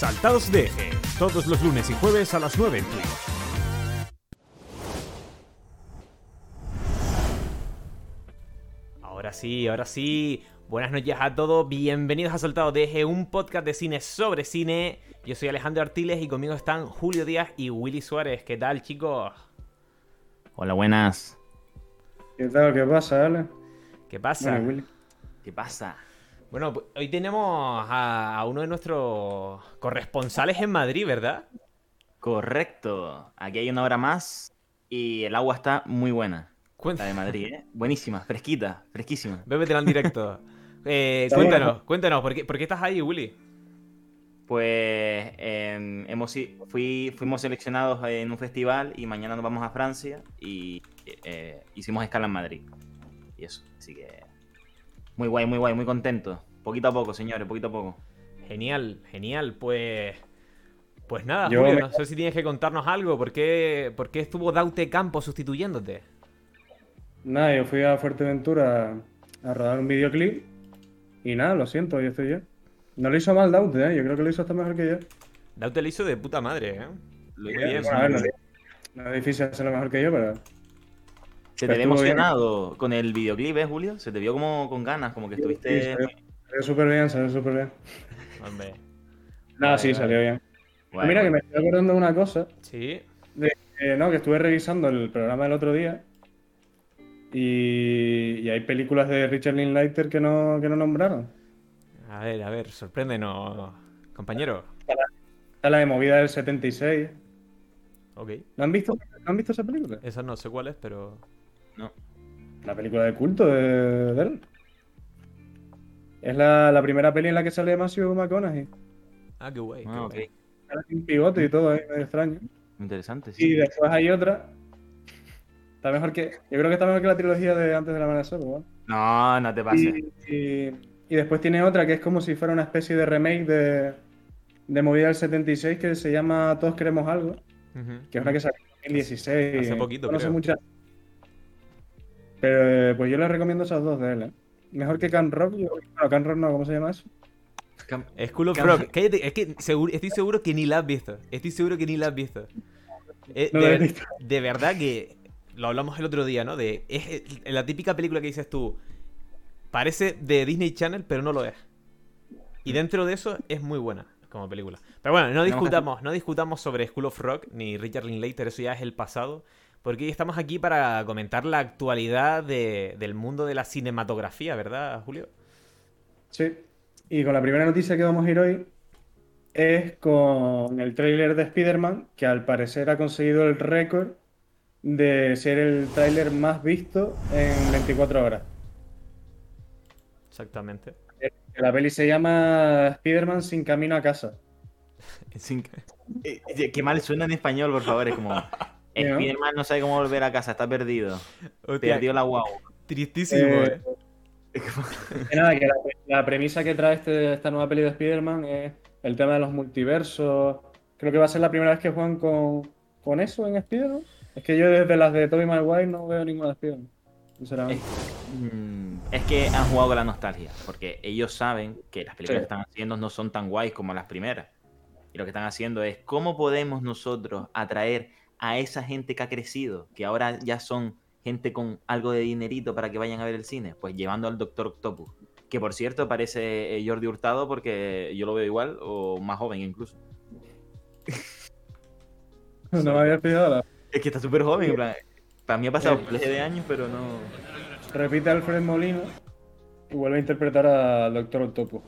Saltados de Eje, todos los lunes y jueves a las 9 en Twitch. Ahora sí, ahora sí. Buenas noches a todos, bienvenidos a Saltados de Eje, un podcast de cine sobre cine. Yo soy Alejandro Artiles y conmigo están Julio Díaz y Willy Suárez. ¿Qué tal, chicos? Hola, buenas. ¿Qué tal? ¿Qué pasa, Ale? ¿Qué pasa? Bueno, Willy. ¿Qué pasa? Bueno, pues, hoy tenemos a, a uno de nuestros corresponsales en Madrid, ¿verdad? Correcto. Aquí hay una hora más y el agua está muy buena. Cuen- La de Madrid, ¿eh? Buenísima, fresquita, fresquísima. Bébetela en directo. Eh, cuéntanos, bueno. cuéntanos, ¿por qué, por qué estás ahí, Willy? Pues em, hemos, fui, fuimos seleccionados en un festival y mañana nos vamos a Francia y eh, hicimos escala en Madrid. Y eso, así que muy guay, muy guay, muy contento. Poquito a poco, señores, poquito a poco. Genial, genial, pues... Pues nada, Yo Julio, me- no sé si tienes que contarnos algo. ¿Por qué, por qué estuvo Daute Campo sustituyéndote? Nada, yo fui a Fuerteventura a rodar un videoclip y nada, lo siento, yo estoy yo. No lo hizo mal Daute, ¿eh? Yo creo que lo hizo hasta mejor que yo. Daute lo hizo de puta madre, ¿eh? Lo hice bien, Bueno, a ver, no es difícil hacerlo mejor que yo, pero... Se te ve bien. emocionado con el videoclip, ¿eh, Julio? Se te vio como con ganas, como que Sí, estuviste... salió, salió súper bien, salió súper bien. Hombre. Nada, Vale, sí, vale. salió bien. Mira que me estoy acordando de una cosa, Sí. eh, no, que estuve revisando el programa del otro día y, y hay películas de Richard Linklater que no, que no nombraron. A ver, a ver, sorpréndenos, compañero. Está la de Movida del 76. Ok. ¿No han visto, ¿no han visto esa película? Esa no sé cuál es, pero... No. La película de culto de, de él. Es la, la primera peli en la que sale Matthew McConaughey. Ah, qué guay. qué Ah, ok. guay. Sale sin pivote y todo, es medio extraño. Interesante, Y sí. después hay otra. Está mejor que. Yo creo que está mejor que la trilogía de Antes del Amanecer, bueno. No, no te pases. Y, y- y después tiene otra que es como si fuera una especie de remake de, de Movida del 76 que se llama Todos queremos algo. Que es una que salió en 2016. Hace poquito, No sé creo. muchas. Pero eh, pues yo les recomiendo esas dos de él, ¿eh? Mejor que Can Rock. yo- Bueno, Can Rock no, ¿cómo se llama eso? Cam- School of Cam- Rock. Cállate, es que seguro- estoy seguro que ni la has visto. Estoy seguro que ni la has visto. Eh, No de, ver- visto. de verdad que lo hablamos el otro día, ¿no? De es la típica película que dices tú. Parece de Disney Channel, pero no lo es. Y dentro de eso es muy buena como película. Pero bueno, no discutamos, no discutamos sobre School of Rock ni Richard Linklater, eso ya es el pasado. Porque hoy estamos aquí para comentar la actualidad de- del mundo de la cinematografía, ¿verdad, Julio? Sí. Y con la primera noticia que vamos a ir hoy es con el tráiler de Spider-Man, que al parecer ha conseguido el récord de ser el tráiler más visto en 24 horas. Exactamente. La peli se llama Spider-Man sin camino a casa. Sin- Eh, eh, Qué mal suena en español, por favor. Es como. Spiderman no sabe cómo volver a casa, está perdido. Hostia, Perdió la guau. tristísimo, Eh, eh. que nada, que la, la premisa que trae este- esta nueva peli de Spider-Man es el tema de los multiversos. Creo que va a ser la primera vez que juegan con, con eso en Spider-Man. Es que yo desde las de Tobey Maguire no veo ninguna de Spider-Man. Sinceramente. Mm, Es que han jugado con la nostalgia, porque ellos saben que las películas Sí. que están haciendo no son tan guays como las primeras. Y lo que están haciendo es cómo podemos nosotros atraer a esa gente que ha crecido, que ahora ya son gente con algo de dinerito para que vayan a ver el cine, pues llevando al Doctor Octopus, que por cierto parece eh, Jordi Hurtado porque yo lo veo igual o más joven incluso. No me había fijado. la- Es que está súper joven, en plan, para mí ha pasado miles de años, pero no... Repite Alfred Molina y vuelve a interpretar al Doctor Octopus.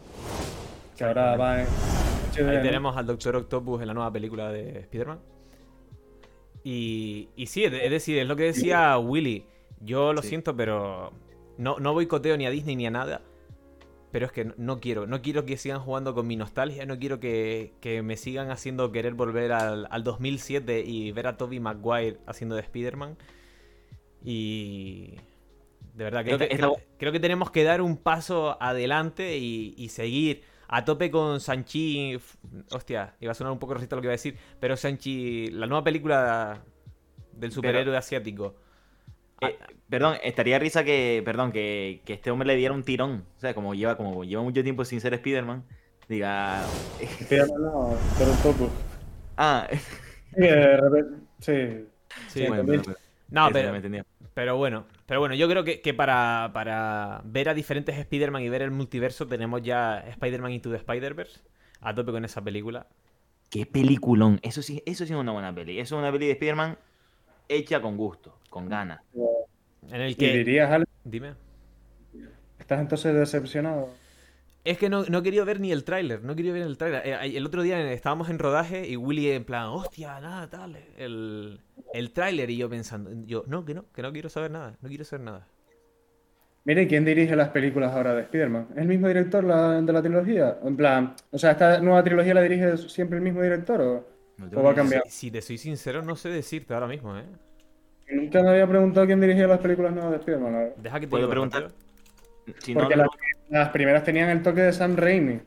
Que ahora va en Ahí tenemos al Doctor Octopus en la nueva película de Spider-Man. Y, y sí, es decir, es lo que decía Willy. Yo lo Sí. siento, pero no, no boicoteo ni a Disney ni a nada. Pero es que no, quiero, no quiero que sigan jugando con mi nostalgia, no quiero que, que me sigan haciendo querer volver al, al 2007 y ver a Tobey Maguire haciendo de Spider-Man. Y de verdad, creo que, creo, creo que tenemos que dar un paso adelante y, y seguir a tope con Sanchi. Hostia, iba a sonar un poco racista lo que iba a decir, pero Sanchi, la nueva película del superhéroe asiático. Eh, perdón, estaría risa que, perdón, que, que este hombre le diera un tirón. O sea, como lleva, como lleva mucho tiempo sin ser Spider-Man, diga. Spider-Man no, pero un poco. Ah, Sí, de repente- sí. Sí, bueno, pero- No, pero, me. Pero bueno, pero bueno, yo creo que, que para, para ver a diferentes Spider-Man y ver el multiverso tenemos ya Spider-Man Into the Spider-Verse a tope con esa película. Qué peliculón. Eso sí, eso sí es una buena peli. Eso es una peli de Spider-Man hecha con gusto, con ganas. En el ¿Y que... dirías, Ale, Dime. estás entonces decepcionado? Es que no, no he querido ver ni el tráiler, no he querido ver el tráiler. Eh, El otro día estábamos en rodaje y Willy en plan, hostia, nada, tal, el, el tráiler y yo pensando, yo, no, que no, que no quiero saber nada, no quiero saber nada. Mire, ¿quién dirige las películas ahora de Spider-Man? ¿Es el mismo director la- de la trilogía? En plan, o sea, ¿esta nueva trilogía la dirige siempre el mismo director o, No o va a cambiar? Si, si te soy sincero, no sé decirte ahora mismo, ¿eh? Nunca me había preguntado quién dirigía las películas nuevas de Spider-Man. Deja que te ¿Puedo preguntar? Si no, Porque no- las primeras tenían el toque de Sam Raimi,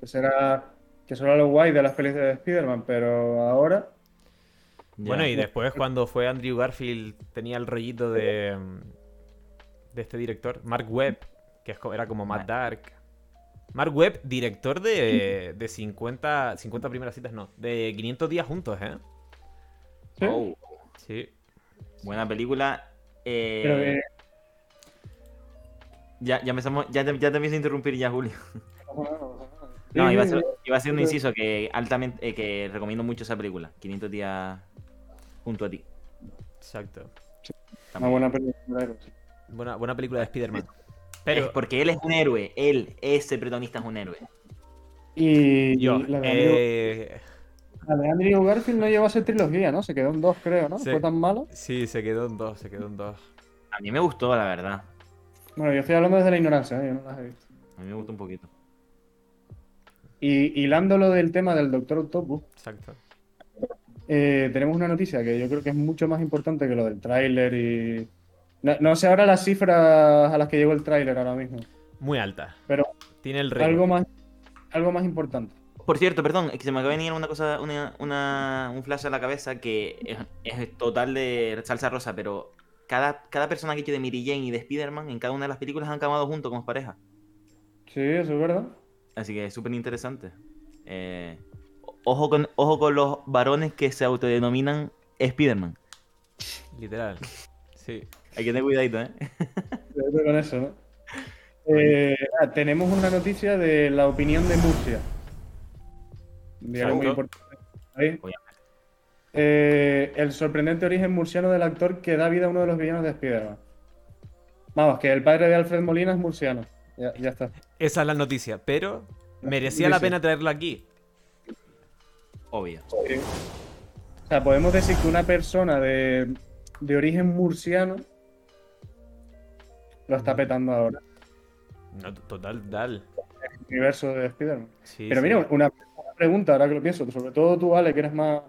que será que eso era lo guay de las películas de Spider-Man, pero ahora Ya. Bueno, y después cuando fue Andrew Garfield tenía el rollito de, de este director, Mark Webb, que era como Matt Vale. Dark. Mark Webb, director de, de 50, 50 primeras citas, no, de 500 días juntos, ¿eh? ¿sí? Oh, Sí. buena película. Eh, Pero que- ya, ya empezamos, ya te, ya te empiezo a interrumpir ya, Julio. No, iba a ser, iba a ser un inciso que altamente, eh, que recomiendo mucho esa película. 500 días junto a ti. Exacto. Una buena película. Buena, buena película de Spider-Man. Es Pero porque él es un héroe. Él, ese protagonista es un héroe. Y yo, la de, Andrew, eh, la de Andrew Garfield no llegó a ser trilogía, ¿no? Se quedó en dos, creo, ¿no? Fue tan malo. sí, se quedó en dos, se quedó en dos. A mí me gustó, la verdad. Bueno, yo estoy hablando desde la ignorancia, ¿eh? yo no las he visto. A mí me gustó un poquito. Y hilando lo del tema del Doctor Octopus, Exacto. eh, tenemos una noticia que yo creo que es mucho más importante que lo del tráiler y... No, no sé ahora las cifras a las que llegó el tráiler ahora mismo, Muy alta. pero Tiene el récord. algo más, algo más importante. Por cierto, perdón, es que se me acaba de venir una cosa, una, una- un flash a la cabeza que es, es total de salsa rosa, pero cada, cada personaje de Mary Jane y de Spider-Man en cada una de las películas han acabado juntos como pareja. Sí, eso es verdad. Así que es súper interesante. Eh, ojo, con, ojo con los varones que se autodenominan Spider-Man. Literal. Sí. Hay que tener cuidadito, ¿eh? Cuidado con eso, ¿no? Eh, ah, tenemos una noticia de la opinión de Murcia. Un diario muy importante. Ahí. Eh, el sorprendente origen murciano del actor que da vida a uno de los villanos de Spider-Man. Vamos, que el padre de Alfred Molina es murciano. Ya, ya está. Esa es la noticia, pero merecía la pena traerlo aquí. Obvio. O sea, podemos decir que una persona de, de origen murciano lo está petando ahora. No, total, dal. El universo de Spider-Man. Sí, Pero sí. mira, una, una pregunta, ahora que lo pienso, sobre todo tú, Ale, que eres más,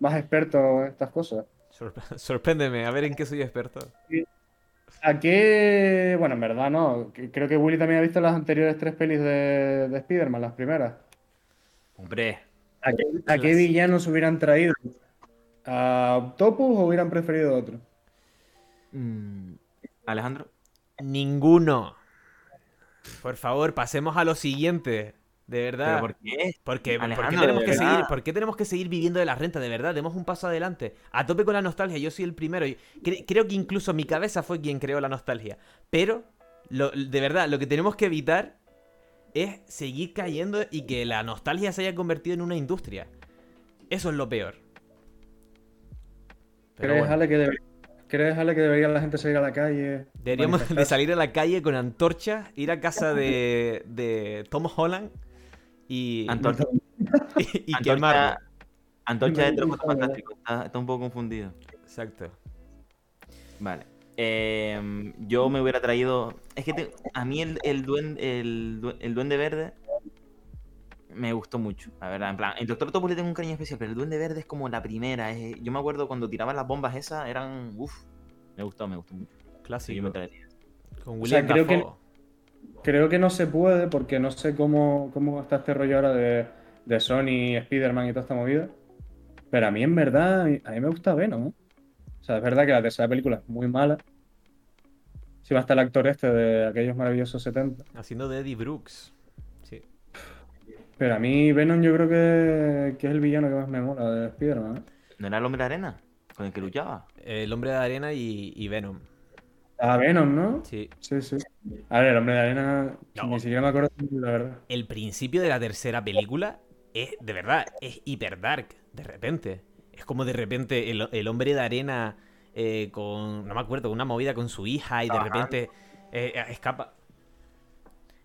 más experto en estas cosas. Sorpre- Sorpréndeme, a ver en qué soy experto. ¿A qué? Bueno, en verdad no. Creo que Willy también ha visto las anteriores tres pelis de, de Spider-Man, las primeras. Hombre, ¿A qué, a qué villanos hubieran traído? ¿A Octopus o hubieran preferido otro? mm, Alejandro. Ninguno. Por favor, pasemos a lo siguiente. De verdad. ¿Pero por qué? Porque, ¿por, qué Alejandro, tenemos que seguir, ¿Por qué tenemos que seguir viviendo de la renta? De verdad, demos un paso adelante. A tope con la nostalgia, yo soy el primero. cre- creo que incluso mi cabeza fue quien creó la nostalgia. Pero, lo- de verdad, lo que tenemos que evitar es seguir cayendo y que la nostalgia se haya convertido en una industria. Eso es lo peor. Pero ¿Crees, bueno, Ale, que debe- ¿Crees, Ale, que debería la gente salir a la calle? deberíamos de salir a la calle con antorchas, ir a casa de, de Tom Holland y, Antorcha, y, y quemarlo. Antorcha, de Tres. Fantásticos. Está, está un poco confundido. Exacto. Vale. Em, yo me hubiera traído. Es que te- a mí el, el, duende, el, due- el Duende Verde me gustó mucho, la verdad. En plan, el Doctor Octopus le tengo un cariño especial, pero el Duende Verde es como la primera. es- yo me acuerdo cuando tiraban las bombas esas, eran. Uff, me gustó, me gustó mucho. Sí, Clásico. yo me traería. Con O sea, William creo que-. Creo que no se puede porque no sé cómo, cómo está este rollo ahora de, de Sony, Spider-Man y toda esta movida. Pero a mí, en verdad, a mí, me gusta Venom, ¿eh? O sea, es verdad que la tercera película es muy mala. Si va a estar el actor este de aquellos maravillosos 70. Haciendo de Eddie Brooks. Sí. Pero a mí Venom yo creo que, que es el villano que más me mola de Spider-Man. ¿eh? ¿No era el hombre de arena? Con el que luchaba. El hombre de arena y, y Venom. Ah, Venom, ¿no? Sí. Sí, sí. A ver, el hombre de arena, No. ni siquiera me acuerdo, la verdad. El principio de la tercera película es, de verdad, es hiper dark, de repente. Es como de repente el, el hombre de arena eh, con, no me acuerdo, una movida con su hija y de Ajá. repente eh, escapa.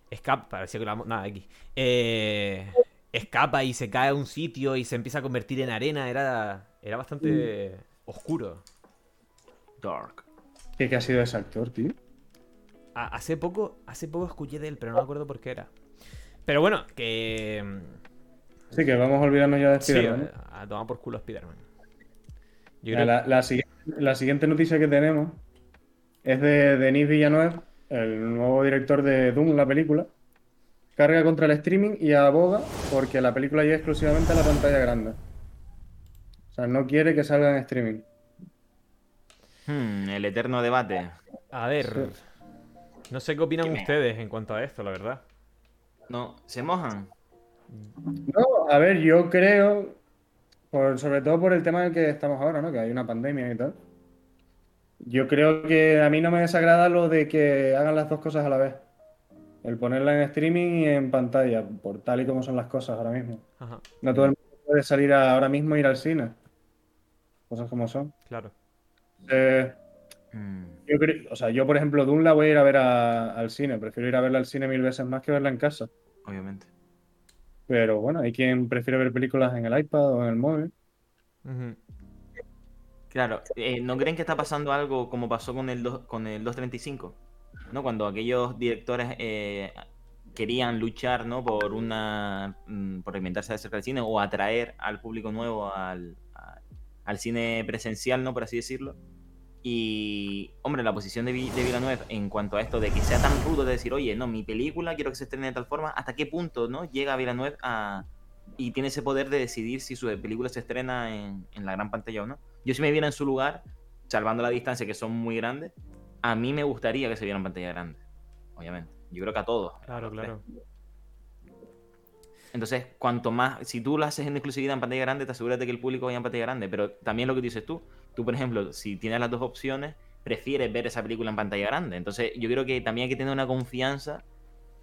Escapa, parecía que la... Nada, aquí. Eh, escapa y se cae a un sitio y se empieza a convertir en arena. Era, era bastante oscuro. Dark. ¿Qué, qué ha sido ese actor, tío? A- hace poco, hace poco escuché de él, pero no me acuerdo por qué era. Pero bueno, que... Sí, que vamos a olvidarnos ya de Sí, Spider-Man. ¿no? a tomar por culo a Spider-Man. Yo Mira, creo- La, la siguiente, la siguiente noticia que tenemos es de Denis Villeneuve, el nuevo director de Doom, la película. Carga contra el streaming y aboga porque la película llega exclusivamente a la pantalla grande. O sea, no quiere que salga en streaming. Hmm, el eterno debate. A ver, no sé qué opinan ustedes en cuanto a esto, la verdad. No, se mojan. No, a ver, yo creo, por, sobre todo por el tema en el que estamos ahora, ¿no? Que hay una pandemia y tal. Yo creo que a mí no me desagrada lo de que hagan las dos cosas a la vez. El ponerla en streaming y en pantalla, por tal y como son las cosas ahora mismo. Ajá, No todo el mundo puede salir a- ahora mismo e ir al cine. Cosas como son. claro. Eh, Hmm. yo o sea, yo por ejemplo, Dune la voy a ir a ver a- al cine. Prefiero ir a verla al cine mil veces más que verla en casa. Obviamente. Pero bueno, hay quien prefiere ver películas en el iPad o en el móvil. Claro, eh, ¿no creen que está pasando algo como pasó con el, dos- con el 235? ¿No? Cuando aquellos directores eh, querían luchar, ¿no? Por una. mm, por reinventarse acerca del cine o atraer al público nuevo al, al cine presencial, ¿no? Por así decirlo. Y, hombre, la posición de, de Villeneuve en cuanto a esto de que sea tan rudo de decir, oye, no, mi película quiero que se estrene de tal forma, ¿hasta qué punto, ¿no? Llega Villeneuve a. y tiene ese poder de decidir si su película se estrena en, en la gran pantalla o no. Yo si me viera en su lugar, salvando la distancia que son muy grandes, a mí me gustaría que se viera en pantalla grande. Obviamente. Yo creo que a todos. Claro, claro. Entonces, cuanto más, si tú lo haces en exclusividad en pantalla grande, te aseguras de que el público vaya en pantalla grande. Pero también lo que dices tú, tú, por ejemplo, si tienes las dos opciones, prefieres ver esa película en pantalla grande. Entonces, yo creo que también hay que tener una confianza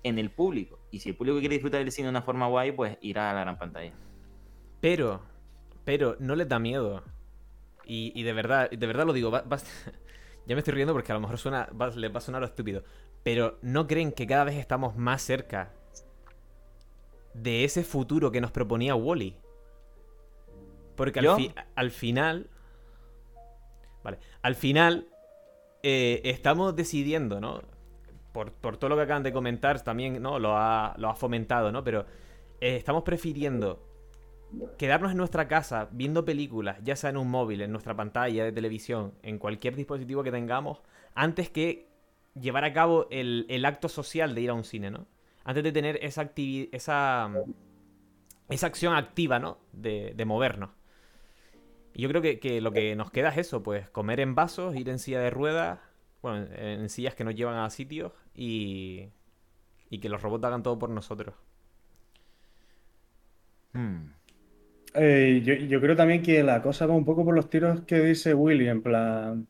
en el público. Y si el público quiere disfrutar del cine de una forma guay, pues irá a la gran pantalla. Pero, pero, no les da miedo. Y, y de verdad, de verdad lo digo, va- va- ya me estoy riendo porque a lo mejor suena, va- les va a sonar lo estúpido. Pero ¿no creen que cada vez estamos más cerca de ese futuro que nos proponía Wally? Porque al, ¿Yo? fi- al final... Vale, al final eh, estamos decidiendo, ¿no? Por, por todo lo que acaban de comentar, también, ¿no? Lo ha, lo ha fomentado, ¿no? Pero eh, estamos prefiriendo quedarnos en nuestra casa viendo películas, ya sea en un móvil, en nuestra pantalla de televisión, en cualquier dispositivo que tengamos, antes que llevar a cabo el, el acto social de ir a un cine, ¿no? Antes de tener esa activi- esa, esa acción activa, ¿no? De, de movernos. Y yo creo que, que lo que nos queda es eso, pues comer en vasos, ir en silla de ruedas, bueno, en, en sillas que nos llevan a sitios y, y que los robots hagan todo por nosotros. Hmm. Eh, yo, yo creo también que la cosa va un poco por los tiros que dice Willy, en plan.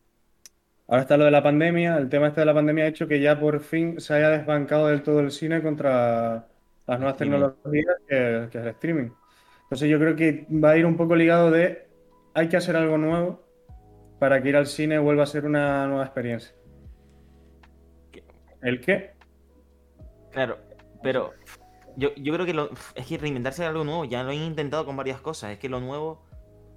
Ahora está lo de la pandemia, el tema este de la pandemia ha hecho que ya por fin se haya desbancado del todo el cine contra las nuevas tecnologías que, que es el streaming. Entonces yo creo que va a ir un poco ligado de hay que hacer algo nuevo para que ir al cine vuelva a ser una nueva experiencia. ¿El qué? Claro, pero yo, yo creo que lo- es que reinventarse algo nuevo, ya lo han intentado con varias cosas. Es que lo nuevo,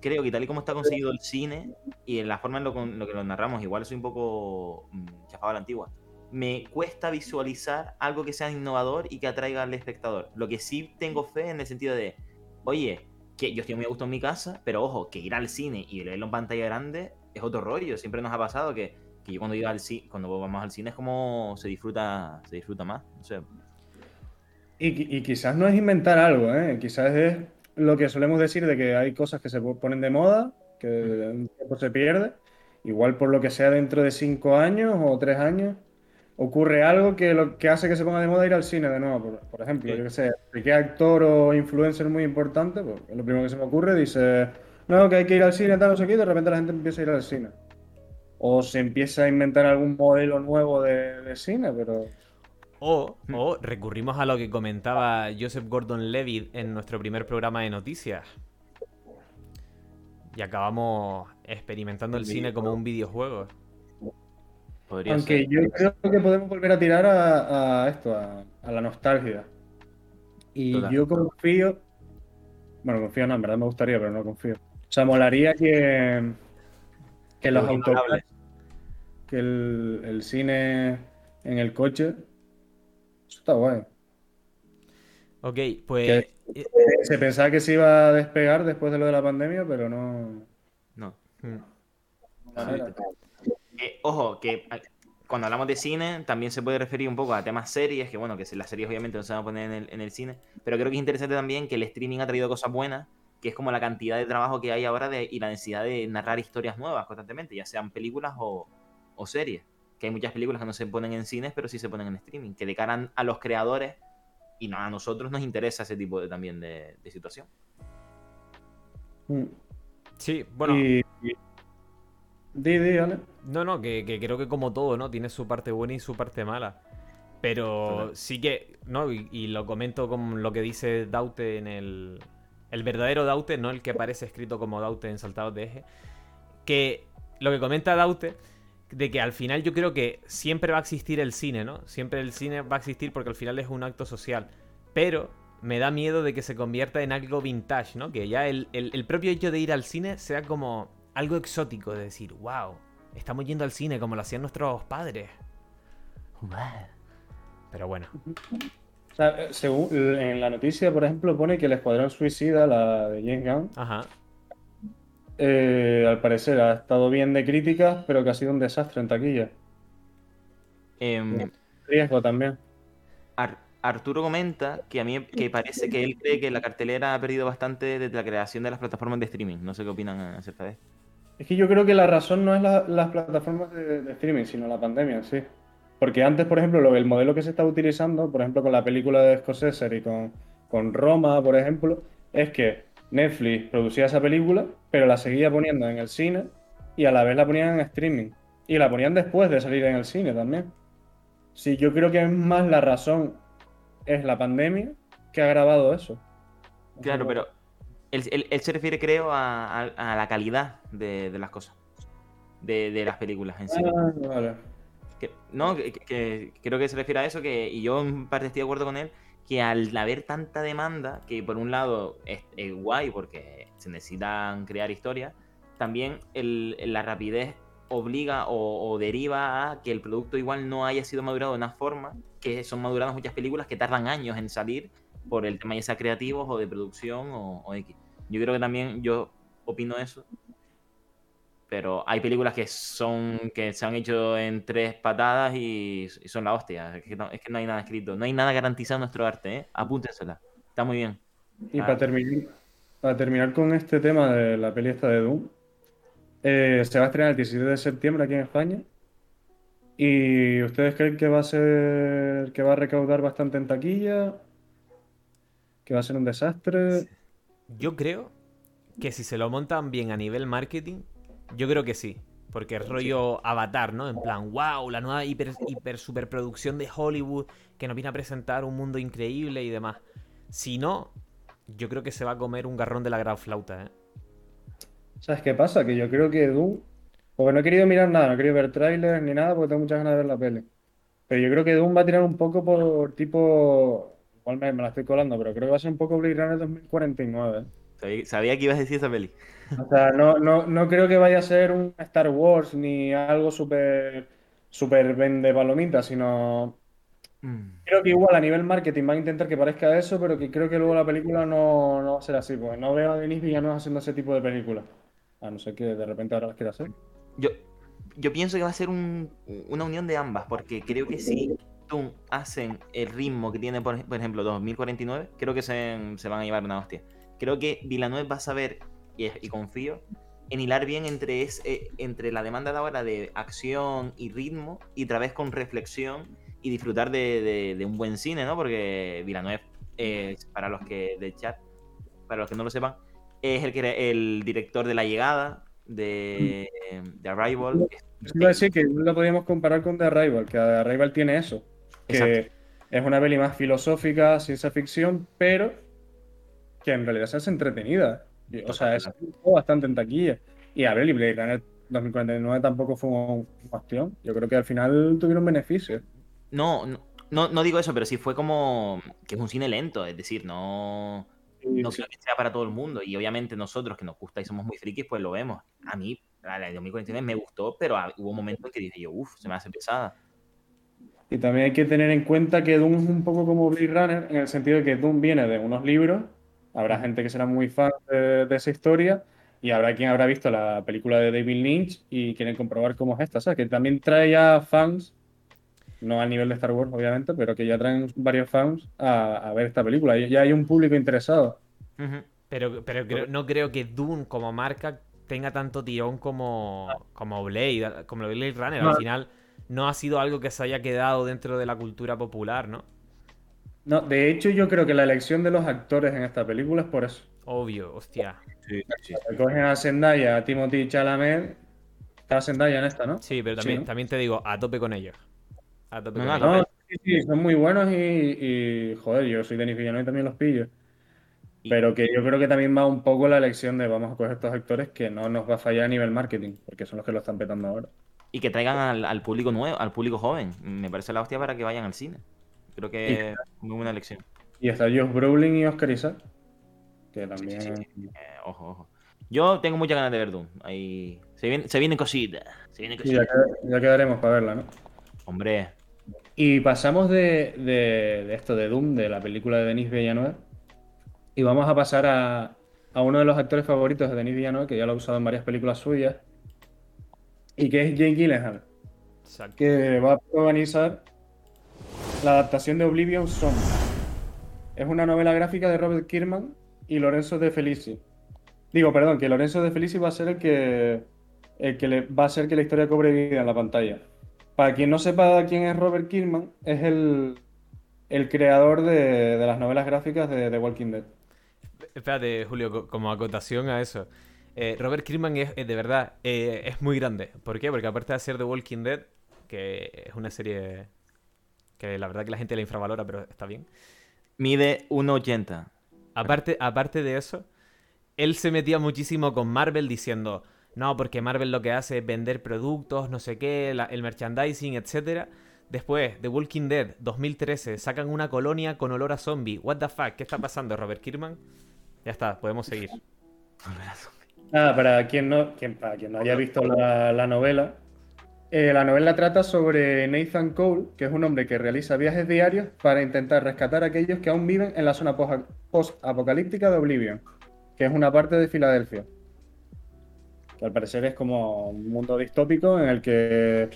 creo que tal y como está conseguido el cine y en la forma en con- lo que lo narramos, igual soy un poco mm, chafado a la antigua. Me cuesta visualizar algo que sea innovador y que atraiga al espectador. Lo que sí tengo fe en el sentido de, oye, que yo estoy muy a gusto en mi casa, pero ojo, que ir al cine y verlo en pantalla grande es otro rollo. Siempre nos ha pasado que, que yo cuando iba al cine, cuando vamos al cine es como se disfruta, se disfruta más. No sé. Y, y quizás no es inventar algo, ¿eh? Quizás es lo que solemos decir de que hay cosas que se po- ponen de moda, que de un tiempo se pierde, igual por lo que sea dentro de cinco años o tres años, ocurre algo que lo que hace que se ponga de moda ir al cine de nuevo. Por, por ejemplo, Sí. yo que sé, qué actor o influencer muy importante, pues es lo primero que se me ocurre, dice, no, que hay que ir al cine, tal, no sé qué, y de repente la gente empieza a ir al cine. O se empieza a inventar algún modelo nuevo de, de cine, pero... O, Hmm. o recurrimos a lo que comentaba Joseph Gordon-Levitt en nuestro primer programa de noticias. Y acabamos experimentando el El cine como un videojuego. Podría Aunque ser. yo creo que podemos volver a tirar a, a esto, a, a la nostalgia. Y Total. yo confío, bueno, confío no, en verdad me gustaría, pero no confío. O sea, molaría que, que los innovables. que el, el cine en el coche, eso está guay. Ok, pues... Que- eh, Se pensaba que se iba a despegar después de lo de la pandemia, pero no. No. manera. Eh, ojo, que eh, cuando hablamos de cine también se puede referir un poco a temas series, que bueno, que las series obviamente no se van a poner en el, en el cine, pero creo que es interesante también que el streaming ha traído cosas buenas, que es como la cantidad de trabajo que hay ahora de, y la necesidad de narrar historias nuevas constantemente, ya sean películas o, o series. Que hay muchas películas que no se ponen en cines, pero sí se ponen en streaming, que de cara a los creadores y no, a nosotros nos interesa ese tipo de, también de, de situación. Mm. Sí, bueno, Y, y- Di, di, Ale. no, no, que, que creo que como todo, ¿no? Tiene su parte buena y su parte mala. Pero sí que, ¿no? Y, y lo comento con lo que dice Daute en el... El verdadero Daute, no el que aparece escrito como Daute en Saltados de Eje. Que lo que comenta Daute, de que al final yo creo que siempre va a existir el cine, ¿no? Siempre el cine va a existir porque al final es un acto social. Pero me da miedo de que se convierta en algo vintage, ¿no? Que ya el, el- el propio hecho de ir al cine sea como algo exótico, de decir, wow, estamos yendo al cine como lo hacían nuestros padres. Pero bueno, O sea, eh, según en la noticia, por ejemplo, pone que el Escuadrón Suicida, la de James Gunn, ajá. eh, al parecer ha estado bien de críticas, pero que ha sido un desastre en taquilla. Em, Riesgo también. Ar- Arturo comenta que a mí que parece que él cree que la cartelera ha perdido bastante desde la creación de las plataformas de streaming. No sé qué opinan acerca de esto. Es que yo creo que la razón no es la- las plataformas de, streaming, sino la pandemia en sí. Porque antes, por ejemplo, lo, el modelo que se estaba utilizando, por ejemplo, con la película de Scorsese y con, con Roma, por ejemplo, es que Netflix producía esa película, pero la seguía poniendo en el cine y a la vez la ponían en streaming. Y la ponían después de salir en el cine también. Sí, yo creo que es más la razón es la pandemia que ha grabado eso. Claro, pero él, él- él se refiere, creo, a, a- a la calidad de, de las cosas. De, de las películas en sí. Ah, vale. Que- no, que, que- creo que se refiere a eso, que, y yo en parte estoy de acuerdo con él, que al haber tanta demanda, que por un lado es, es guay porque se necesitan crear historias, también el- la rapidez obliga o, o deriva a que el producto igual no haya sido madurado de una forma que son maduradas muchas películas que tardan años en salir por el tema ya sea creativos o de producción o, o X. Yo creo que también yo opino eso, pero hay películas que son que se han hecho en tres patadas y, y son la hostia. Es que, no, es que no hay nada escrito, no hay nada garantizado en nuestro arte, ¿eh? Apúntensela. Está muy bien. Y Ah. para terminar, para terminar con este tema de la peli esta de Doom, eh, se va a estrenar el 17 de septiembre aquí en España. ¿Y ustedes creen que va a ser, que va a recaudar bastante en taquilla? ¿Que va a ser un desastre? Yo creo que si se lo montan bien a nivel marketing, yo creo que sí. Porque es rollo Avatar, ¿no? En plan, wow, la nueva hiper, hiper superproducción de Hollywood que nos viene a presentar un mundo increíble y demás. Si no, yo creo que se va a comer un garrón de la gran flauta, ¿eh? ¿Sabes qué pasa? Que yo creo que Doom, porque no he querido mirar nada, no he querido ver trailers ni nada porque tengo muchas ganas de ver la peli. Pero yo creo que Doom va a tirar un poco por tipo, igual me, me la estoy colando, pero creo que va a ser un poco Blade Runner 2049. ¿eh? Sabía, sabía que ibas a decir esa peli. O sea, no, no, no creo que vaya a ser un Star Wars ni algo súper súper vende palomitas, sino creo que igual a nivel marketing van a intentar que parezca eso, pero que creo que luego la película no, no va a ser así, porque no veo a Denis Villeneuve haciendo ese tipo de películas. A no ser que de repente ahora las quiera hacer. Yo, yo pienso que va a ser un- una unión de ambas, porque creo que si Hacen el ritmo que tiene, por, ej- por ejemplo, 2049, creo que se, se van a llevar una hostia. Creo que Villeneuve va a saber, y, y confío, en hilar bien entre, es, eh, entre la demanda de ahora de acción y ritmo y otra vez con reflexión y disfrutar de, de- de un buen cine, ¿no? Porque Villeneuve, eh, para los que del chat, para los que no lo sepan, es el, que, el director de La Llegada, de, de Arrival. Eso iba a decir que no lo podíamos comparar con The Arrival, que The Arrival tiene eso. Que Exacto. es una peli más filosófica, ciencia ficción, pero que en realidad se hace entretenida. O sea, es bastante en taquilla. Y a ver, y Blade Runner 2049 tampoco fue un bastión. Yo creo que al final tuvieron beneficios. No, no, no, no digo eso, pero sí fue como que es un cine lento, es decir, no, no creo que sea para todo el mundo. Y obviamente nosotros que nos gusta y somos muy frikis, pues lo vemos. A mí, la de 2049 me gustó, pero hubo momentos en que dije yo, uff, se me hace pesada. Y también hay que tener en cuenta que Doom es un poco como Blade Runner, en el sentido de que Doom viene de unos libros, habrá gente que será muy fan de, de esa historia, y habrá quien habrá visto la película de David Lynch y quieren comprobar cómo es esta, ¿sabes? Que también trae ya fans, no al nivel de Star Wars, obviamente, pero que ya traen varios fans a, a ver esta película. Ya hay un público interesado. Pero, pero creo- no creo que Dune como marca tenga tanto tirón como, como Blade, como Blade Runner. No. Al final no ha sido algo que se haya quedado dentro de la cultura popular, ¿no? No, de hecho, yo creo que la elección de los actores en esta película es por eso. Obvio, hostia. Cogen a Zendaya, a Timothy Chalamet, está Zendaya en esta, ¿no? Sí, pero Sí, también, ¿no? también te digo, a tope con ellos. A tope No, con no, ellos. No, sí, sí, son muy buenos y, y, joder, yo soy Denis Villeneuve y también los pillo. Pero que yo creo que también va un poco la elección de vamos a coger estos actores que no nos va a fallar a nivel marketing, porque son los que lo están petando ahora. Y que traigan al, al público nuevo, al público joven. Me parece la hostia para que vayan al cine. Creo que es muy buena elección. Y está Josh Brolin y Oscar Isaac, que también... sí, sí. Eh, ojo, ojo. Yo tengo muchas ganas de ver Doom. Ahí se viene, se viene cosita. Se viene Sí, ya, cosita. qued- ya quedaremos para verla, ¿no? Hombre, Y pasamos de, de- de esto de Doom, de la película de Denis Villeneuve, y vamos a pasar a, a uno de los actores favoritos de Denis Villeneuve, que ya lo ha usado en varias películas suyas, y que es Jake Gyllenhaal, Exacto. que va a protagonizar la adaptación de Oblivion Song. Es una novela gráfica de Robert Kirkman y Lorenzo de Felici. Digo, perdón, que Lorenzo de Felici va a ser el que, el que le, va a hacer que la historia cobre vida en la pantalla. Para quien no sepa quién es Robert Kirkman, es el, el creador de, de las novelas gráficas de The Walking Dead. Espérate, Julio, co- como acotación a eso. Eh, Robert Kirkman es, es de verdad, eh, es muy grande. ¿Por qué? Porque aparte de hacer The Walking Dead, que es una serie que la verdad que la gente la infravalora, pero está bien. mide 1,80. Aparte, aparte de eso, él se metía muchísimo con Marvel diciendo, no, porque Marvel lo que hace es vender productos, no sé qué, la- el merchandising, etcétera. Después, The Walking Dead, 2013, sacan una colonia con olor a zombie. What the fuck, ¿qué está pasando, Robert Kirkman? Ya está, podemos seguir. Nada, para quien no, quien, para quien no haya visto la, la novela, eh, la novela trata sobre Nathan Cole, que es un hombre que realiza viajes diarios para intentar rescatar a aquellos que aún viven en la zona post- post-apocalíptica de Oblivion, que es una parte de Filadelfia. Que al parecer es como un mundo distópico en el que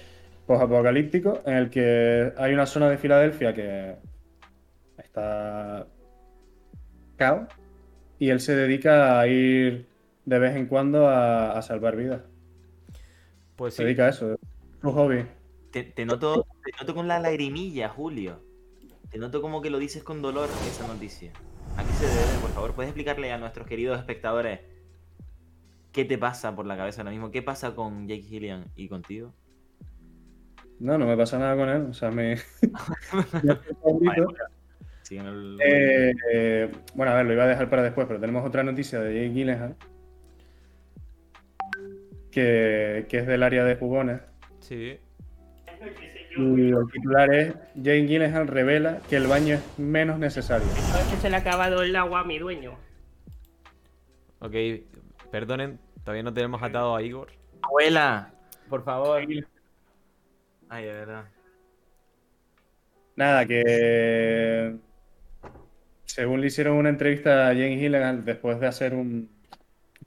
post-apocalíptico, en el que hay una zona de Filadelfia que está caos y él se dedica a ir de vez en cuando a, a salvar vidas. Pues Se sí, dedica a eso, es su hobby. Te, te noto, te noto con la lagrimilla, Julio. Te noto como que lo dices con dolor esa noticia. ¿A qué se debe? Por favor, ¿puedes explicarle a nuestros queridos espectadores qué te pasa por la cabeza ahora mismo? ¿Qué pasa con Jake Gillian y contigo? No, no me pasa nada con él. O sea, me. Eh, eh, bueno, a ver, lo iba a dejar para después, pero tenemos otra noticia de Jake Gyllenhaal. Que, que es del área de jugones. sí. Y el titular es: Jake Gyllenhaal revela que el baño es menos necesario. Es que se le ha acabado el agua a mi dueño. Ok, perdonen, todavía no tenemos atado a Igor. Abuela, por favor. Ay, de verdad. Nada, que según le hicieron una entrevista a Jane Gilligan después de hacer un,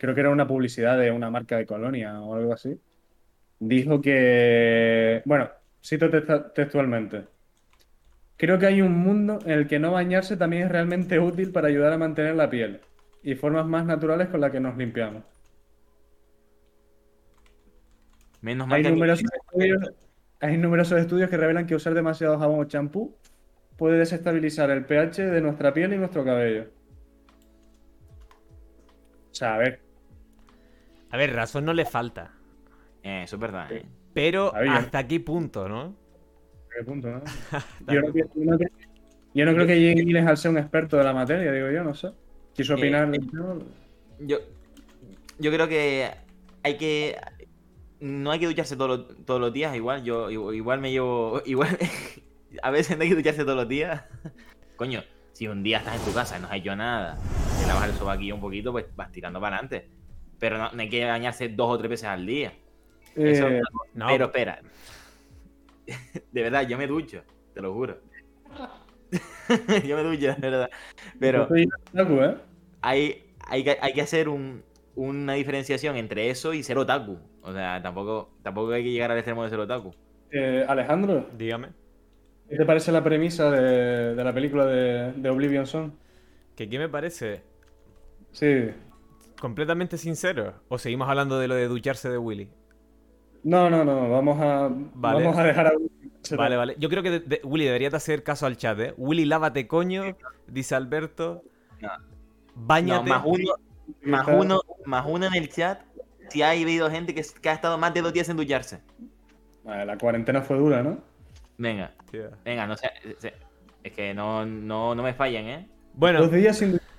creo que era una publicidad de una marca de colonia o algo así, dijo que, bueno, cito textualmente, creo que hay un mundo en el que no bañarse también es realmente útil para ayudar a mantener la piel y formas más naturales con las que nos limpiamos. Menos mal Hay que numerosos, estudios, hay numerosos estudios que revelan que usar demasiado jabón o champú puede desestabilizar el pH de nuestra piel y nuestro cabello. O sea, a ver, A ver, razón no le falta. Eh, eso es verdad, ¿eh? Pero hasta qué punto, ¿no? ¿a qué punto, no? Yo no, yo no creo- yo no creo que Jane Gyllenhaal sea un experto de la materia, digo yo, no sé. Quiso Eh, opinar. eh. Yo, yo creo que hay que. No hay que ducharse todos los, todos los días, igual. Yo igual me llevo. Igual. a veces no hay que ducharse todos los días. Coño, si un día estás en tu casa y no has hecho nada, te lavas el sobaquillo un poquito, pues vas tirando para adelante. Pero no, no hay que bañarse dos o tres veces al día. Eso- Eh, No, Pero espera. De verdad, yo me ducho, te lo juro. yo me ducho, de verdad. Pero. ¿eh? hay, hay, que, hay que hacer un- una diferenciación entre eso y ser otaku. O sea, tampoco, tampoco hay que llegar al extremo de ser otaku. Eh, Alejandro, dígame. ¿qué te parece la premisa de, de la película de, de Oblivion Song? ¿Que qué me parece? Sí. ¿Completamente sincero? ¿O seguimos hablando de lo de ducharse de Willy? No, no, no, vamos a, Vale. vamos a dejar a Vale, vale. Yo creo que de- de- Willy deberías de hacer caso al chat, ¿eh? Willy, lávate coño, dice Alberto. No. Báñate. No, más uno, más uno, más uno en el chat. Si ha habido gente que, que ha estado más de dos días sin ducharse. Vale, la cuarentena fue dura, ¿no? Venga, venga, no sé. sé- Es que no, no, no me fallen, ¿eh? Bueno, Dos días sin ducharse.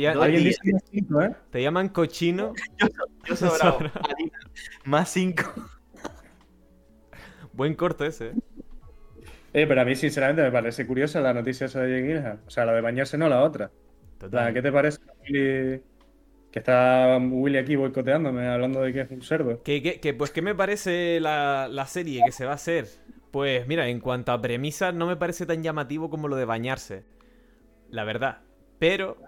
Te, ya- dos Alguien días. dice más cinco, ¿eh? te llaman cochino. Yo sobrado. Adina, Más cinco. Buen corto ese. ¿eh? Eh, pero a mí, sinceramente, me parece curiosa la noticia esa de Jake. O sea, la de bañarse no, la otra. Total. La, ¿Qué te parece, Willy? Que está Willy aquí boicoteándome, hablando de que es un cerdo. ¿Qué, qué- qué- pues, ¿qué me parece la, la serie que se va a hacer? Pues mira, en cuanto a premisas, no me parece tan llamativo como lo de bañarse. La verdad. Pero,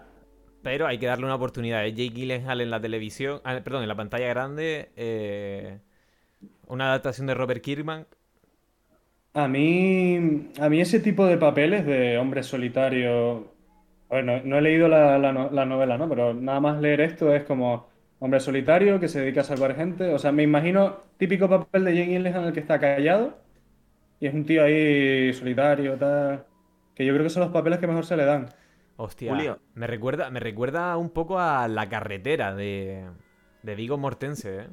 pero hay que darle una oportunidad. Jake Gyllenhaal en la televisión, ah, perdón, en la pantalla grande. eh, una adaptación de Robert Kirkman. A mí, a mí ese tipo de papeles de hombre solitario. Ver, no, he leído la novela, ¿no? Pero nada más leer esto es como hombre solitario que se dedica a salvar gente. O sea, me imagino típico papel de Jake Gyllenhaal en el que está callado y es un tío ahí solitario, tal. Que yo creo que son los papeles que mejor se le dan. Hostia, Julio. me recuerda, me recuerda un poco a La Carretera de, de Viggo Mortensen, ¿eh?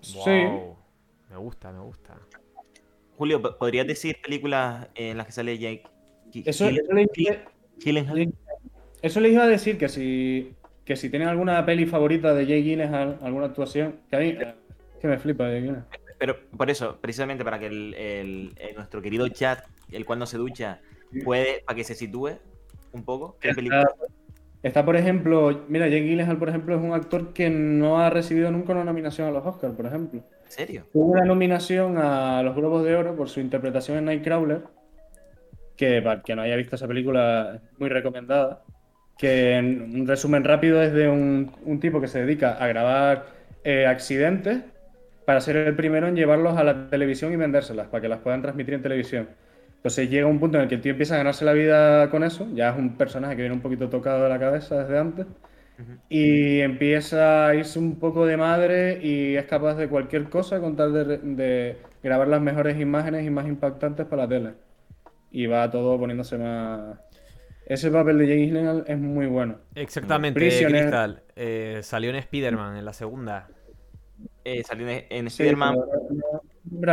Sí. Wow. Me gusta, me gusta. Julio, ¿po- ¿podrías decir películas en las que sale Jake? Eso, eso le dije-? Eso iba a decir que si, que si tienen alguna peli favorita de Jake Gyllenhaal, alguna actuación, que a mí eh, que me flipa Jake Gyllenhaal. Pero por eso, precisamente para que el, el- el- nuestro querido chat, el cual no se ducha, puede, para que se sitúe un poco. ¿Qué película? Está, está, por ejemplo, mira, Jake Gyllenhaal, por ejemplo, es un actor que no ha recibido nunca una nominación a los Oscars, por ejemplo. ¿En serio? Tuvo una nominación a los Globos de Oro por su interpretación en Nightcrawler, que para el que no haya visto esa película es muy recomendada, que en un resumen rápido es de un, un tipo que se dedica a grabar eh, accidentes para ser el primero en llevarlos a la televisión y vendérselas, para que las puedan transmitir en televisión. Entonces llega un punto en el que el tío empieza a ganarse la vida con eso, ya es un personaje que viene un poquito tocado de la cabeza desde antes, y empieza a irse un poco de madre y es capaz de cualquier cosa con tal de, de grabar las mejores imágenes y más impactantes para la tele. Y va todo poniéndose más... Ese papel de Jake Gyllenhaal es muy bueno. Exactamente. Crystal. Eh, salió en Spider-Man en la segunda. Eh, salió en, en Sí, Spider-Man,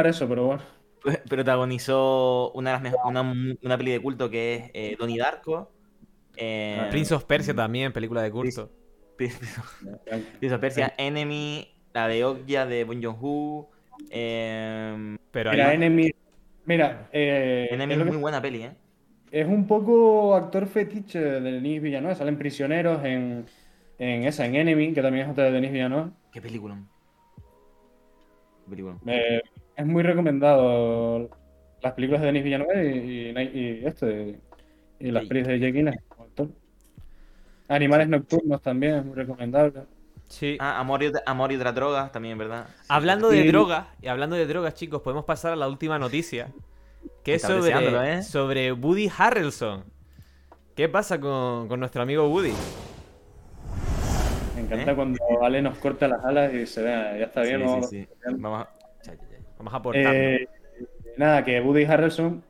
eso, pero bueno. protagonizó una, de las una, una peli de culto que es eh, Donnie Darko. eh, Prince of Persia también, película de culto. Prince of Persia, Enemy, la de Okja de Bon Joon-ho. eh, Pero Mira, Enemy... Mira, eh, Enemy es, es muy buena peli, ¿eh? es un poco actor fetiche de Denis Villeneuve. Salen prisioneros en, en esa, en Enemy, que también es otra de Denis Villeneuve. Qué película. Qué película. Eh, es muy recomendado las películas de Denis Villeneuve y, y, y esto, y, y las Sí. pelis de como actor. Animales nocturnos también es muy recomendable. sí. Ah, Amor y, otra- Amor y otras drogas también, ¿verdad? Sí, Hablando de Sí. drogas, y hablando de drogas, chicos, podemos pasar a la última noticia. Que es sobre, ¿eh? sobre Woody Harrelson. ¿Qué pasa con, con nuestro amigo Woody? Me encanta ¿Eh? cuando Ale nos corta las alas y se vea, ya está bien. Sí, vamos- sí, sí. Vamos a... Vamos a aportar. Eh, nada, que Woody Harrelson,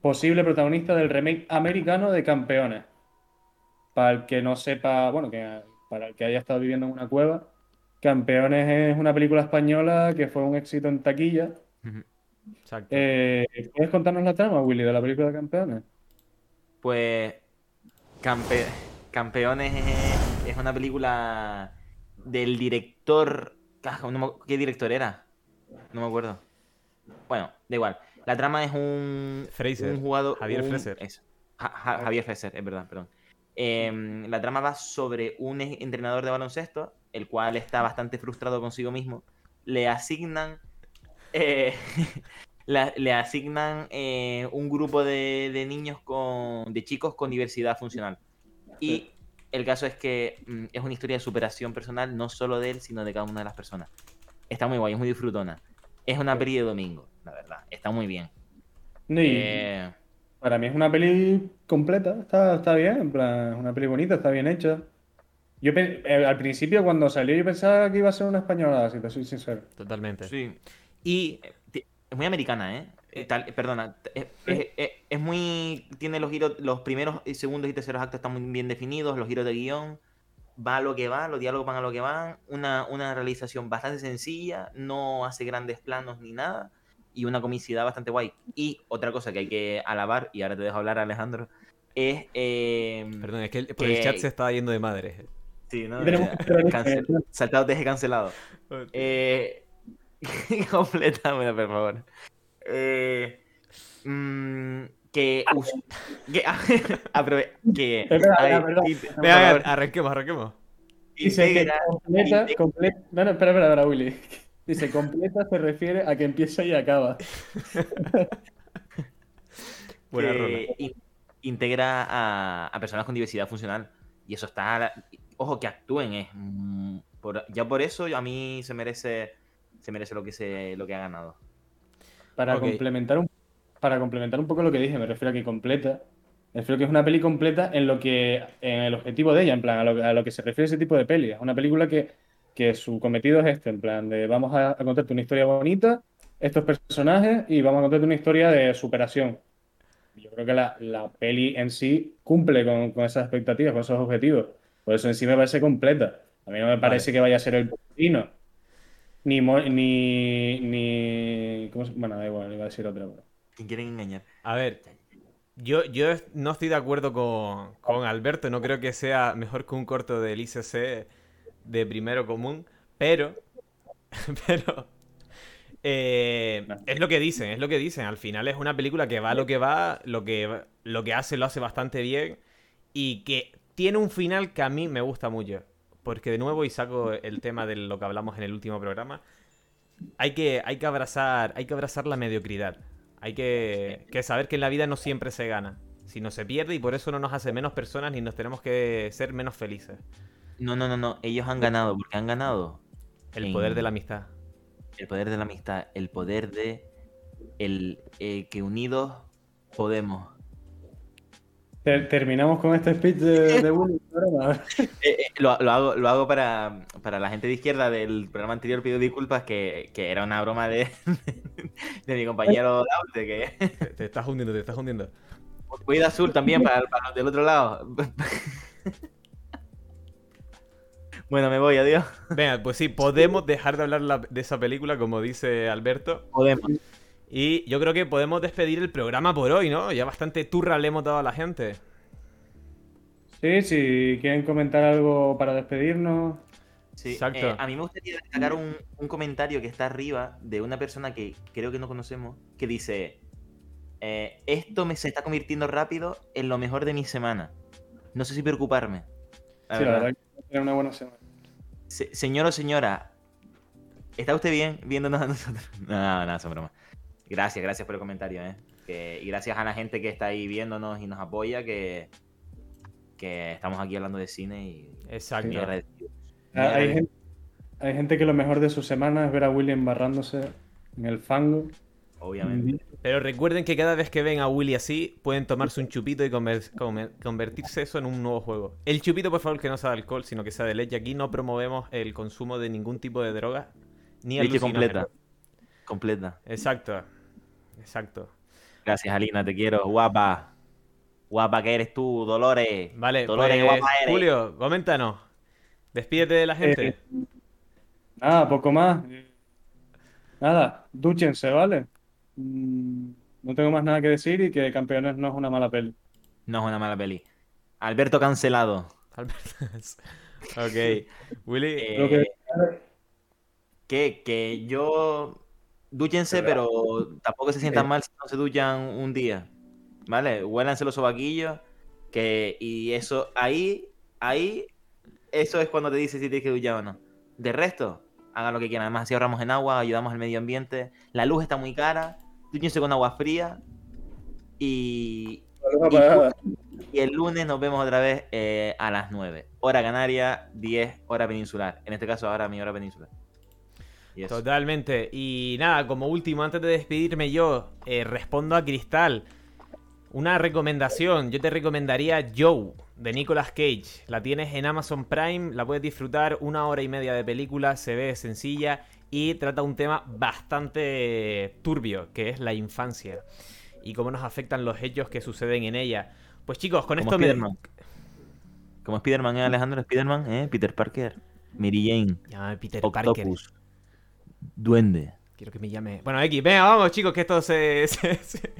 posible protagonista del remake americano de Campeones. Para el que no sepa, bueno, que para el que haya estado viviendo en una cueva, Campeones es una película española que fue un éxito en taquilla. Exacto. Eh, ¿Puedes contarnos la trama, Willy, de la película de Campeones? Pues Campe- Campeones es, es una película del director... ah, ¿Qué director era? No me acuerdo. Bueno, da igual. La trama es un, Fraser, un jugador... Javier un- Fraser. eso. Ja- Ja- Javier Fraser, es verdad, perdón. Em, la trama va sobre un entrenador de baloncesto, el cual está bastante frustrado consigo mismo. Le asignan... eh, la- le asignan eh, un grupo de, de niños con. de chicos con diversidad funcional. Y el caso es que mm, es una historia de superación personal, no solo de él, sino de cada una de las personas. Está muy guay, es muy disfrutona. Es una peli de domingo, la verdad. Está muy bien. Y Eh, para mí es una peli completa, está, está bien, en plan, es una peli bonita, está bien hecha. Yo eh, al principio cuando salió yo pensaba que iba a ser una española, si te soy sincero. Totalmente. sí. Y Es muy americana, ¿eh? Eh, tal- perdona, es, es- es- es muy. Tiene los giros, los primeros, y segundos y terceros actos están muy bien definidos, los giros de guion, va a lo que va, los diálogos van a lo que van, una, una realización bastante sencilla, no hace grandes planos ni nada, y una comicidad bastante guay. Y otra cosa que hay que alabar, y ahora te dejo hablar, Alejandro, es. eh, Perdón, es que el, por el chat se estaba yendo de madre. Sí, ¿no? Cancel- saltado desde cancelado. Eh, completamente, por favor. Eh, mm, que, que, Espera, arranquemos, arranquemos. Dice que completa. No, no, espera, espera, espera, Willy. Dice completa se refiere a que empieza y acaba. Buena que in- integra a, a personas con diversidad funcional. Y eso está. Ojo, que actúen. Es, por- ya por eso a mí se merece. Se merece lo que se, lo que ha ganado. Para complementar un, para complementar un poco lo que dije, me refiero a que completa. Me refiero a que es una peli completa en lo que, en el objetivo de ella, en plan, a lo, a lo que se refiere ese tipo de peli. Es una película que, que su cometido es este, en plan, de vamos a, a contarte una historia bonita, estos personajes, y vamos a contarte una historia de superación. Yo creo que la, la peli en sí cumple con, con esas expectativas, con esos objetivos. Por eso en sí me parece completa. A mí no me parece que vaya a ser el destino. Ni, ni, ni... ¿cómo se- Bueno, da igual, iba a decir otra. pero- ¿Quién quieren engañar? A ver, yo, yo no estoy de acuerdo con, con Alberto, no creo que sea mejor que un corto del ICC de primero común, pero, pero eh, es lo que dicen, es lo que dicen. Al final es una película que va a lo que va, lo que, lo que hace lo hace bastante bien y que tiene un final que a mí me gusta mucho. Porque de nuevo, y saco el tema de lo que hablamos en el último programa, hay que, hay que, abrazar, hay que abrazar la mediocridad. Hay que, que saber que en la vida no siempre se gana, sino se pierde y por eso no nos hace menos personas ni nos tenemos que ser menos felices. No, no, no, no. Ellos han ganado. porque han ganado? El En- poder de la amistad. El poder de la amistad. El poder de. El eh, que unidos podemos. Ter- Terminamos con este speech de, de Willy. programa. Eh, eh, lo, lo hago, lo hago para, para la gente de izquierda del programa anterior. Pido disculpas que, que era una broma de, de mi compañero Daute. Que Te, estás hundiendo, te estás hundiendo. de azul también para, para los del otro lado. Bueno, me voy, adiós. Venga, pues sí, podemos dejar de hablar la- de esa película, como dice Alberto. Podemos. Y yo creo que podemos despedir el programa por hoy, ¿no? Ya bastante turra le hemos dado a la gente. Sí, si quieren comentar algo para despedirnos. Sí, Exacto. eh, a mí me gustaría destacar un, un comentario que está arriba de una persona que creo que no conocemos, que dice, eh, esto me se está convirtiendo rápido en lo mejor de mi semana. No sé si preocuparme. La sí, la verdad. que una buena semana. Se- señor o señora, ¿está usted bien viéndonos a nosotros? No, no, son bromas. Gracias, gracias por el comentario, ¿eh? Que- y gracias a la gente que está ahí viéndonos y nos apoya, que, que estamos aquí hablando de cine y Exacto. muy. Muy Hay gente, hay gente que lo mejor de su semana es ver a Willy embarrándose en el fango. Obviamente. Pero recuerden que cada vez que ven a Willy así, pueden tomarse un chupito y conver- convertirse eso en un nuevo juego. El chupito, por favor, que no sea de alcohol, sino que sea de leche. Aquí no promovemos el consumo de ningún tipo de droga. Ni Leche completa. Completa. Exacto. Exacto. Gracias, Alina, te quiero. Guapa. Guapa que eres tú, Dolores. Vale, Dolores, pues, guapa eres. Julio, coméntanos. Despídete de la gente. Eh, Nada, poco más. Nada, dúchense, ¿vale? Mm, No tengo más nada que decir y que Campeones no es una mala peli. No es una mala peli. Alberto cancelado. Alberto. ok. Willy. Eh, que, que yo. Dúchense, pero tampoco se sientan mal si no se duchan un día. ¿Vale? Huélanse los sobaquillos. Que, y eso, ahí, ahí, eso es cuando te dice si tienes que duchar o no. De resto, hagan lo que quieran. Además, así ahorramos en agua, ayudamos al medio ambiente. La luz está muy cara. Dúchense con agua fría. Y, y el lunes nos vemos otra vez eh, a las 9. Hora canaria, 10 hora peninsular. En este caso, ahora mi hora peninsular. Totalmente. Y nada, como último, antes de despedirme yo, eh, respondo a Cristal. Una recomendación, yo te recomendaría Joe, de Nicolas Cage. La tienes en Amazon Prime, la puedes disfrutar una hora y media de película, se ve sencilla y trata un tema bastante turbio, que es la infancia. Y cómo nos afectan los hechos que suceden en ella. Pues chicos, con Como esto me... Como Spiderman, ¿eh, Alejandro? Spiderman, ¿eh? Peter Parker. Mary Jane. Llámame Peter Parker. Duende. Quiero que me llame. Bueno, X, venga, vamos, chicos, que esto se, se, se-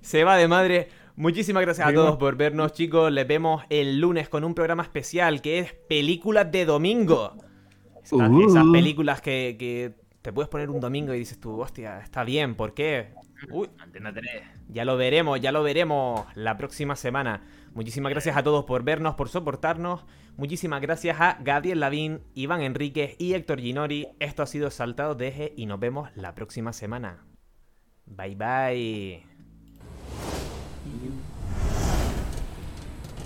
se va de madre. Muchísimas gracias a todos por vernos, chicos. Les vemos el lunes con un programa especial que es Películas de Domingo. Esas, Uh. esas películas que, que te puedes poner un domingo y dices tú, hostia, está bien, ¿por qué? Uy, Antena 3. ya lo veremos, ya lo veremos la próxima semana. Muchísimas gracias a todos por vernos, por soportarnos. Muchísimas gracias a Gabriel Lavín, Iván Enríquez y Héctor Ginori. Esto ha sido Saltado Deje y nos vemos la próxima semana. Bye bye.